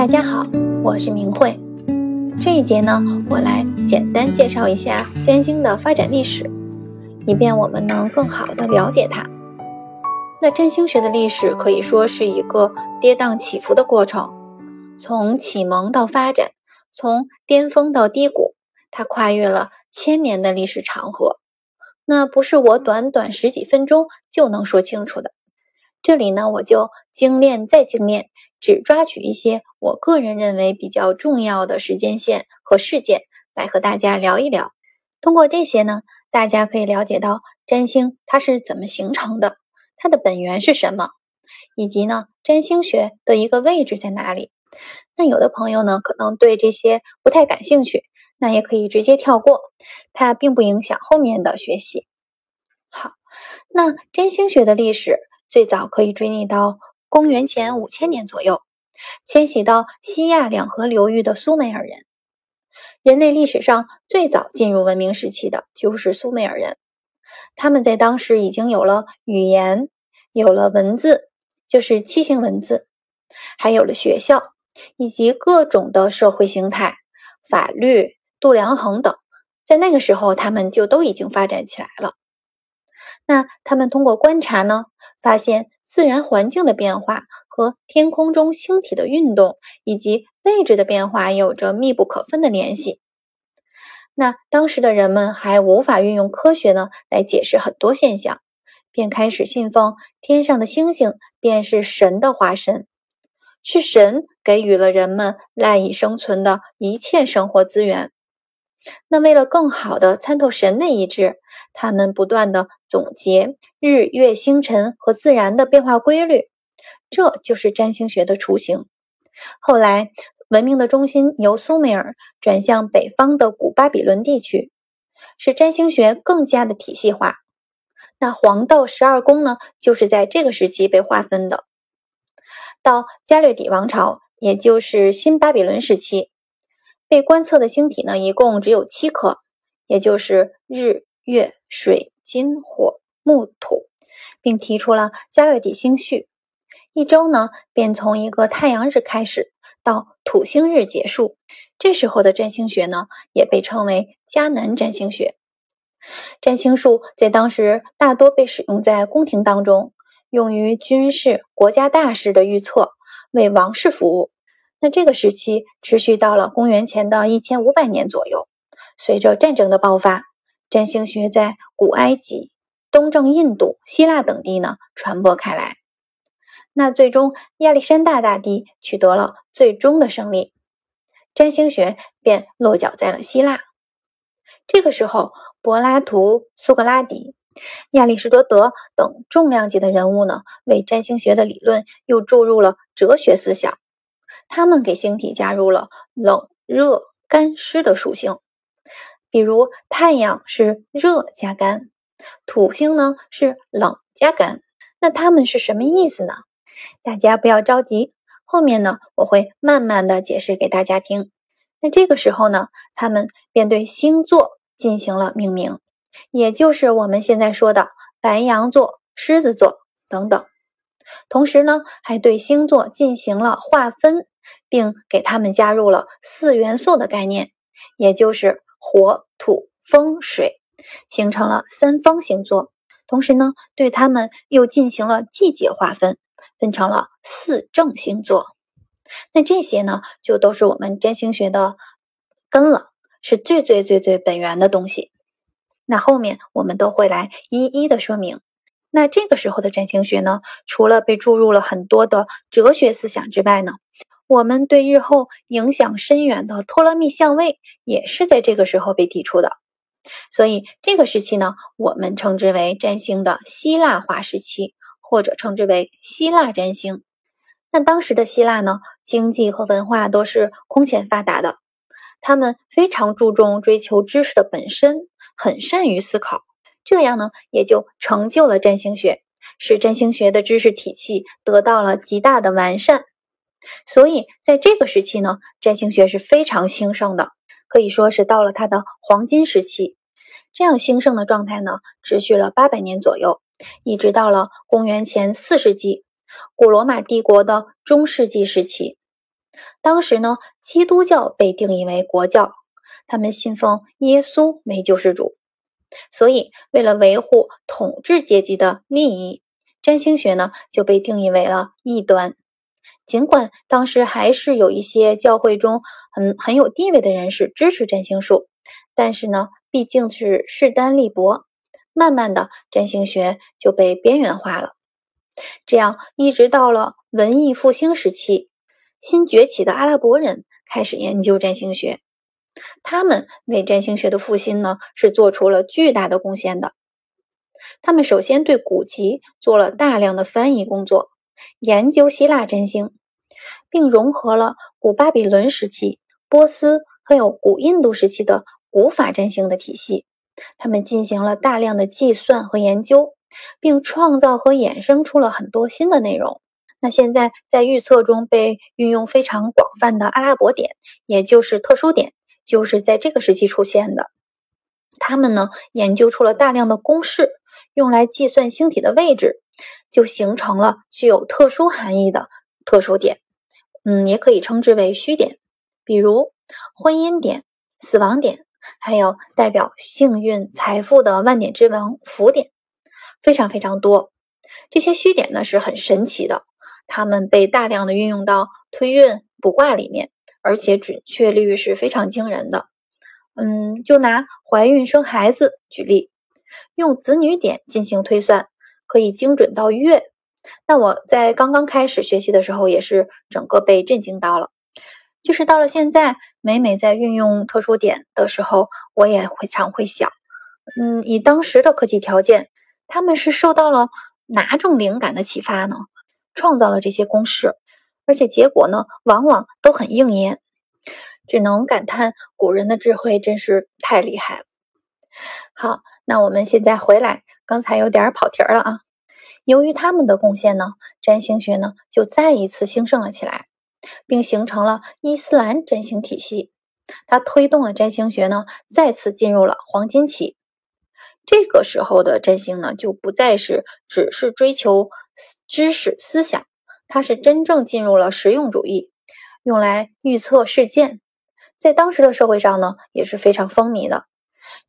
大家好，我是明慧。这一节呢，我来简单介绍一下占星的发展历史，以便我们能更好的了解它。那占星学的历史可以说是一个跌宕起伏的过程，从启蒙到发展，从巅峰到低谷，它跨越了千年的历史长河。那不是我短短十几分钟就能说清楚的。这里呢，我就精炼再精炼，只抓取一些我个人认为比较重要的时间线和事件来和大家聊一聊。通过这些呢，大家可以了解到占星它是怎么形成的，它的本源是什么，以及呢占星学的一个位置在哪里。那有的朋友呢可能对这些不太感兴趣，那也可以直接跳过，它并不影响后面的学习。好，那占星学的历史。最早可以追溯到公元前五千年左右，迁徙到西亚两河流域的苏美尔人。人类历史上最早进入文明时期的就是苏美尔人，他们在当时已经有了语言，有了文字，就是楔形文字，还有了学校，以及各种的社会形态、法律、度量衡等，在那个时候他们就都已经发展起来了。那他们通过观察呢？发现自然环境的变化和天空中星体的运动以及位置的变化有着密不可分的联系。那当时的人们还无法运用科学呢来解释很多现象，便开始信奉天上的星星便是神的化身，是神给予了人们赖以生存的一切生活资源。那为了更好的参透神的意志，他们不断的总结日月星辰和自然的变化规律，这就是占星学的雏形。后来，文明的中心由苏美尔转向北方的古巴比伦地区，使占星学更加的体系化。那黄道十二宫呢，就是在这个时期被划分的。到加略底王朝，也就是新巴比伦时期。被观测的星体呢，一共只有七颗，也就是日、月、水、金、火、木、土，并提出了加略底星序。一周呢，便从一个太阳日开始，到土星日结束。这时候的占星学呢，也被称为迦南占星学。占星术在当时大多被使用在宫廷当中，用于军事、国家大事的预测，为王室服务。那这个时期持续到了公元前的一千五百年左右。随着战争的爆发，占星学在古埃及、东正印度、希腊等地呢传播开来。那最终亚历山大大帝取得了最终的胜利，占星学便落脚在了希腊。这个时候，柏拉图、苏格拉底、亚里士多德等重量级的人物呢，为占星学的理论又注入了哲学思想。他们给星体加入了冷、热、干、湿的属性，比如太阳是热加干，土星呢是冷加干。那它们是什么意思呢？大家不要着急，后面呢我会慢慢的解释给大家听。那这个时候呢，他们便对星座进行了命名，也就是我们现在说的白羊座、狮子座等等。同时呢，还对星座进行了划分。并给他们加入了四元素的概念，也就是火、土、风、水，形成了三方星座。同时呢，对他们又进行了季节划分，分成了四正星座。那这些呢，就都是我们占星学的根了，是最最最最本源的东西。那后面我们都会来一一的说明。那这个时候的占星学呢，除了被注入了很多的哲学思想之外呢，我们对日后影响深远的托勒密相位也是在这个时候被提出的，所以这个时期呢，我们称之为占星的希腊化时期，或者称之为希腊占星。那当时的希腊呢，经济和文化都是空前发达的，他们非常注重追求知识的本身，很善于思考，这样呢，也就成就了占星学，使占星学的知识体系得到了极大的完善。所以，在这个时期呢，占星学是非常兴盛的，可以说是到了它的黄金时期。这样兴盛的状态呢，持续了八百年左右，一直到了公元前四世纪，古罗马帝国的中世纪时期。当时呢，基督教被定义为国教，他们信奉耶稣为救世主，所以为了维护统治阶级的利益，占星学呢就被定义为了异端。尽管当时还是有一些教会中很很有地位的人士支持占星术，但是呢，毕竟是势单力薄，慢慢的占星学就被边缘化了。这样一直到了文艺复兴时期。新崛起的阿拉伯人开始研究占星学，他们为占星学的复兴呢是做出了巨大的贡献的。他们首先对古籍做了大量的翻译工作，研究希腊占星，并融合了古巴比伦时期、波斯还有古印度时期的古法占星的体系。他们进行了大量的计算和研究，并创造和衍生出了很多新的内容。那现在在预测中被运用非常广泛的阿拉伯点，也就是特殊点，就是在这个时期出现的。他们呢研究出了大量的公式，用来计算星体的位置，就形成了具有特殊含义的特殊点。嗯，也可以称之为虚点，比如婚姻点、死亡点，还有代表幸运、财富的万点之王福点，非常非常多。这些虚点呢是很神奇的。它们被大量的运用到推运卜卦里面，而且准确率是非常惊人的。嗯，就拿怀孕生孩子举例，用子女点进行推算，可以精准到月。那我在刚刚开始学习的时候，也是整个被震惊到了。就是到了现在，每每在运用特殊点的时候，我也会常会想，嗯，以当时的科技条件，他们是受到了哪种灵感的启发呢？创造了这些公式，而且结果呢，往往都很应验，只能感叹古人的智慧真是太厉害了。好，那我们现在回来，刚才有点跑题了啊。由于他们的贡献呢，占星学呢就再一次兴盛了起来，并形成了伊斯兰占星体系。它推动了占星学呢再次进入了黄金期。这个时候的占星呢，就不再是只是追求知识思想，它是真正进入了实用主义，用来预测事件。在当时的社会上呢，也是非常风靡的。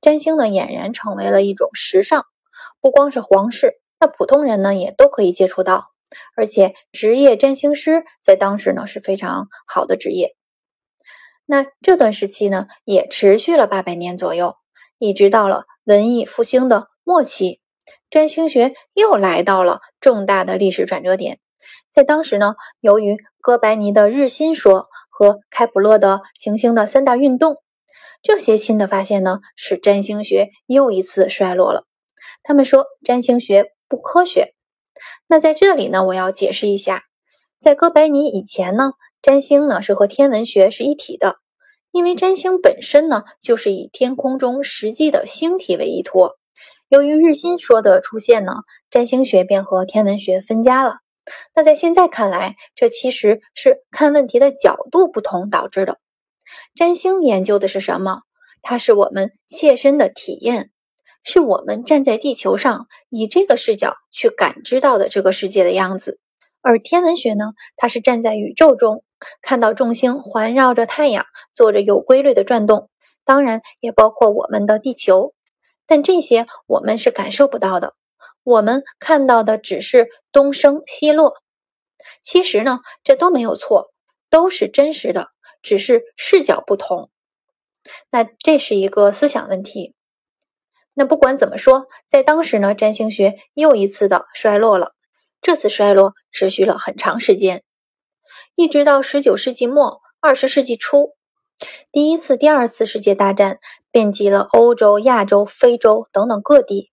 占星呢，俨然成为了一种时尚，不光是皇室，那普通人呢，也都可以接触到。而且，职业占星师在当时呢，是非常好的职业。那这段时期呢，也持续了八百年左右，一直到了。文艺复兴的末期，占星学又来到了重大的历史转折点。在当时呢，由于哥白尼的日心说和开普勒的行星的三大运动，这些新的发现呢，使占星学又一次衰落了。他们说占星学不科学。那在这里呢，我要解释一下，在哥白尼以前呢，占星呢是和天文学是一体的。因为占星本身呢，就是以天空中实际的星体为依托。由于日心说的出现呢，占星学便和天文学分家了。那在现在看来，这其实是看问题的角度不同导致的。占星研究的是什么？它是我们切身的体验，是我们站在地球上以这个视角去感知到的这个世界的样子。而天文学呢，它是站在宇宙中。看到众星环绕着太阳做着有规律的转动，当然也包括我们的地球，但这些我们是感受不到的。我们看到的只是东升西落。其实呢，这都没有错，都是真实的，只是视角不同。那这是一个思想问题。那不管怎么说，在当时呢，占星学又一次的衰落了。这次衰落持续了很长时间。一直到十九世纪末、二十世纪初，第一次、第二次世界大战遍及了欧洲、亚洲、非洲等等各地，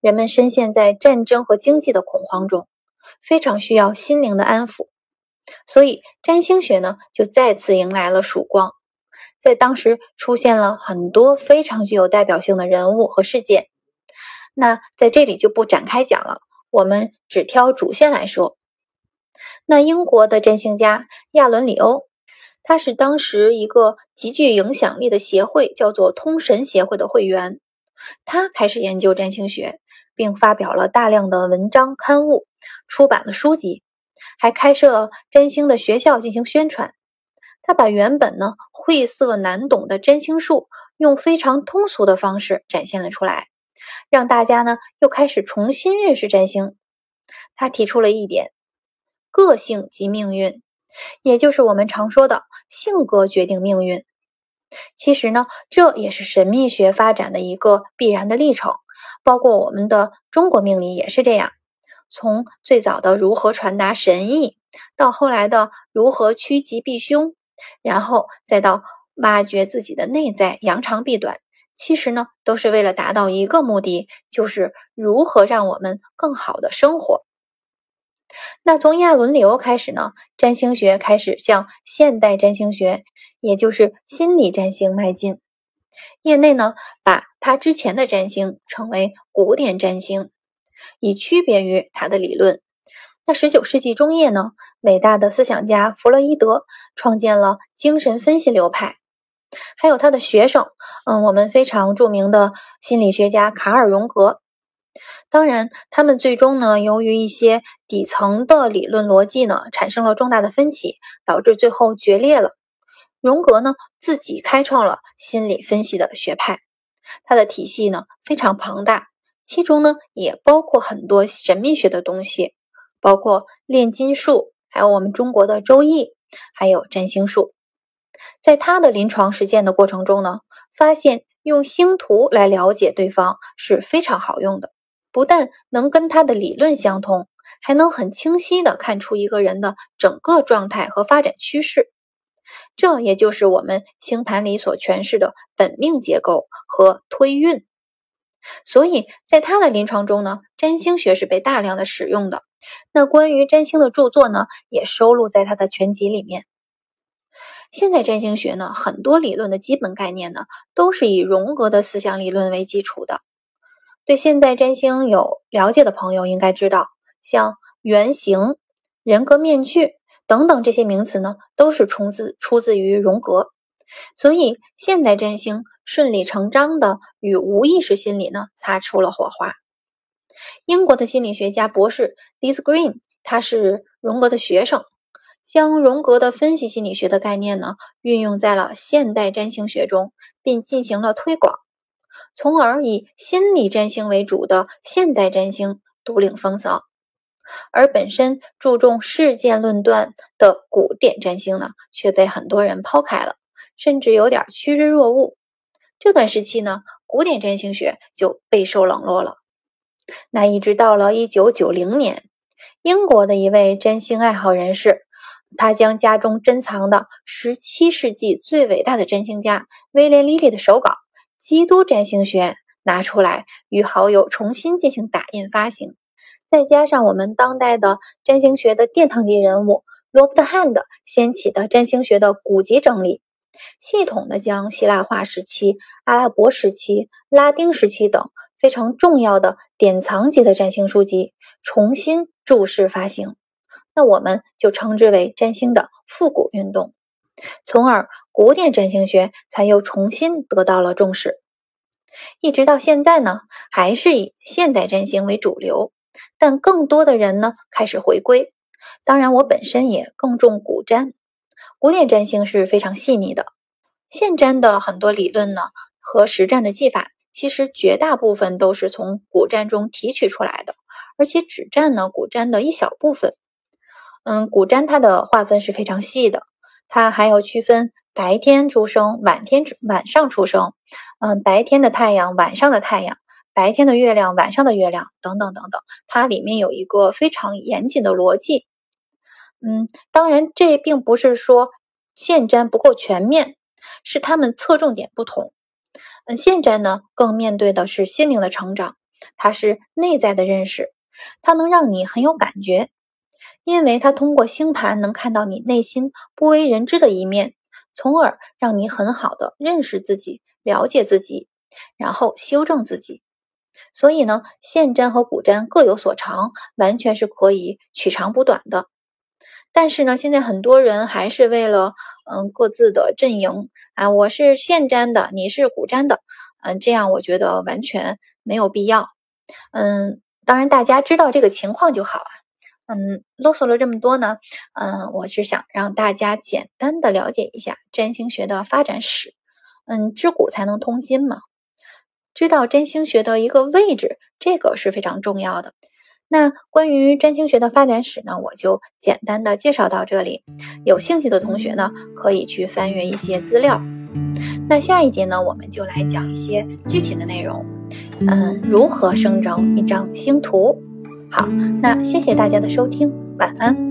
人们深陷在战争和经济的恐慌中，非常需要心灵的安抚。所以，占星学呢就再次迎来了曙光，在当时出现了很多非常具有代表性的人物和事件。那在这里就不展开讲了，我们只挑主线来说。那英国的占星家亚伦里欧，他是当时一个极具影响力的协会，叫做通神协会的会员。他开始研究占星学，并发表了大量的文章刊物，出版了书籍，还开设了占星的学校进行宣传。他把原本呢晦涩难懂的占星术，用非常通俗的方式展现了出来，让大家呢又开始重新认识占星。他提出了一点：个性即命运，也就是我们常说的性格决定命运。其实呢，这也是神秘学发展的一个必然的历程，包括我们的中国命理也是这样。从最早的如何传达神意，到后来的如何趋吉避凶，然后再到挖掘自己的内在，扬长避短，其实呢，都是为了达到一个目的，就是如何让我们更好的生活。那从亚伦里欧开始呢，占星学开始向现代占星学，也就是心理占星迈进。业内呢，把他之前的占星称为古典占星。以区别于他的理论。那十九世纪中叶呢，伟大的思想家弗洛伊德创建了精神分析流派，还有他的学生，嗯，我们非常著名的心理学家卡尔荣格。当然，他们最终呢，由于一些底层的理论逻辑呢，产生了重大的分歧，导致最后决裂了。荣格呢，自己开创了心理分析的学派，他的体系呢，非常庞大。其中呢，也包括很多神秘学的东西，包括炼金术，还有我们中国的周易，还有占星术。在他的临床实践的过程中呢，发现用星图来了解对方是非常好用的，不但能跟他的理论相通，还能很清晰的看出一个人的整个状态和发展趋势。这也就是我们星盘里所诠释的本命结构和推运。所以在他的临床中呢，占星学是被大量的使用的。那关于占星的著作呢，也收录在他的全集里面。现在占星学呢，很多理论的基本概念呢，都是以荣格的思想理论为基础的。对现代占星有了解的朋友应该知道，像原型、人格面具等等这些名词呢，都是出自出自于荣格。所以现代占星。顺理成章的与无意识心理呢擦出了火花。英国的心理学家博士 d i s Green，他是荣格的学生，将荣格的分析心理学的概念呢运用在了现代占星学中，并进行了推广，从而以心理占星为主的现代占星独领风骚。而本身注重事件论断的古典占星呢，却被很多人抛开了，甚至有点趋之若鹜。这段时期呢，古典占星学就备受冷落了。那一直到了一九九零年，英国的一位占星爱好人士，他将家中珍藏的十七世纪最伟大的占星家威廉·莉莉的手稿《基督占星学》拿出来，与好友重新进行打印发行。再加上我们当代的占星学的殿堂级人物罗伯特·汉的掀起的占星学的古籍整理。系统的将希腊化时期、阿拉伯时期、拉丁时期等非常重要的典藏级的占星书籍重新注释发行，那我们就称之为占星的复古运动，从而古典占星学才又重新得到了重视。一直到现在呢，还是以现代占星为主流，但更多的人呢开始回归。当然，我本身也更重古占。古典占星是非常细腻的，现占的很多理论呢和实战的技法，其实绝大部分都是从古占中提取出来的，而且只占呢古占的一小部分。嗯，古占它的划分是非常细的，它还要区分白天出生、晚天晚上出生，嗯，白天的太阳、晚上的太阳，白天的月亮、晚上的月亮等等等等，它里面有一个非常严谨的逻辑。嗯，当然，这并不是说现占不够全面，是他们侧重点不同。嗯，现占呢更面对的是心灵的成长，它是内在的认识，它能让你很有感觉，因为它通过星盘能看到你内心不为人知的一面，从而让你很好的认识自己、了解自己，然后修正自己。所以呢，现占和古占各有所长，完全是可以取长补短的。但是呢，现在很多人还是为了嗯各自的阵营啊，我是现占的，你是古占的，嗯，这样我觉得完全没有必要。嗯，当然大家知道这个情况就好啊。嗯，啰嗦了这么多呢，嗯，我是想让大家简单的了解一下占星学的发展史。嗯，知古才能通今嘛，知道占星学的一个位置，这个是非常重要的。那关于占星学的发展史呢，我就简单的介绍到这里。有兴趣的同学呢，可以去翻阅一些资料。那下一节呢，我们就来讲一些具体的内容。嗯，如何生成一张星图？好，那谢谢大家的收听，晚安。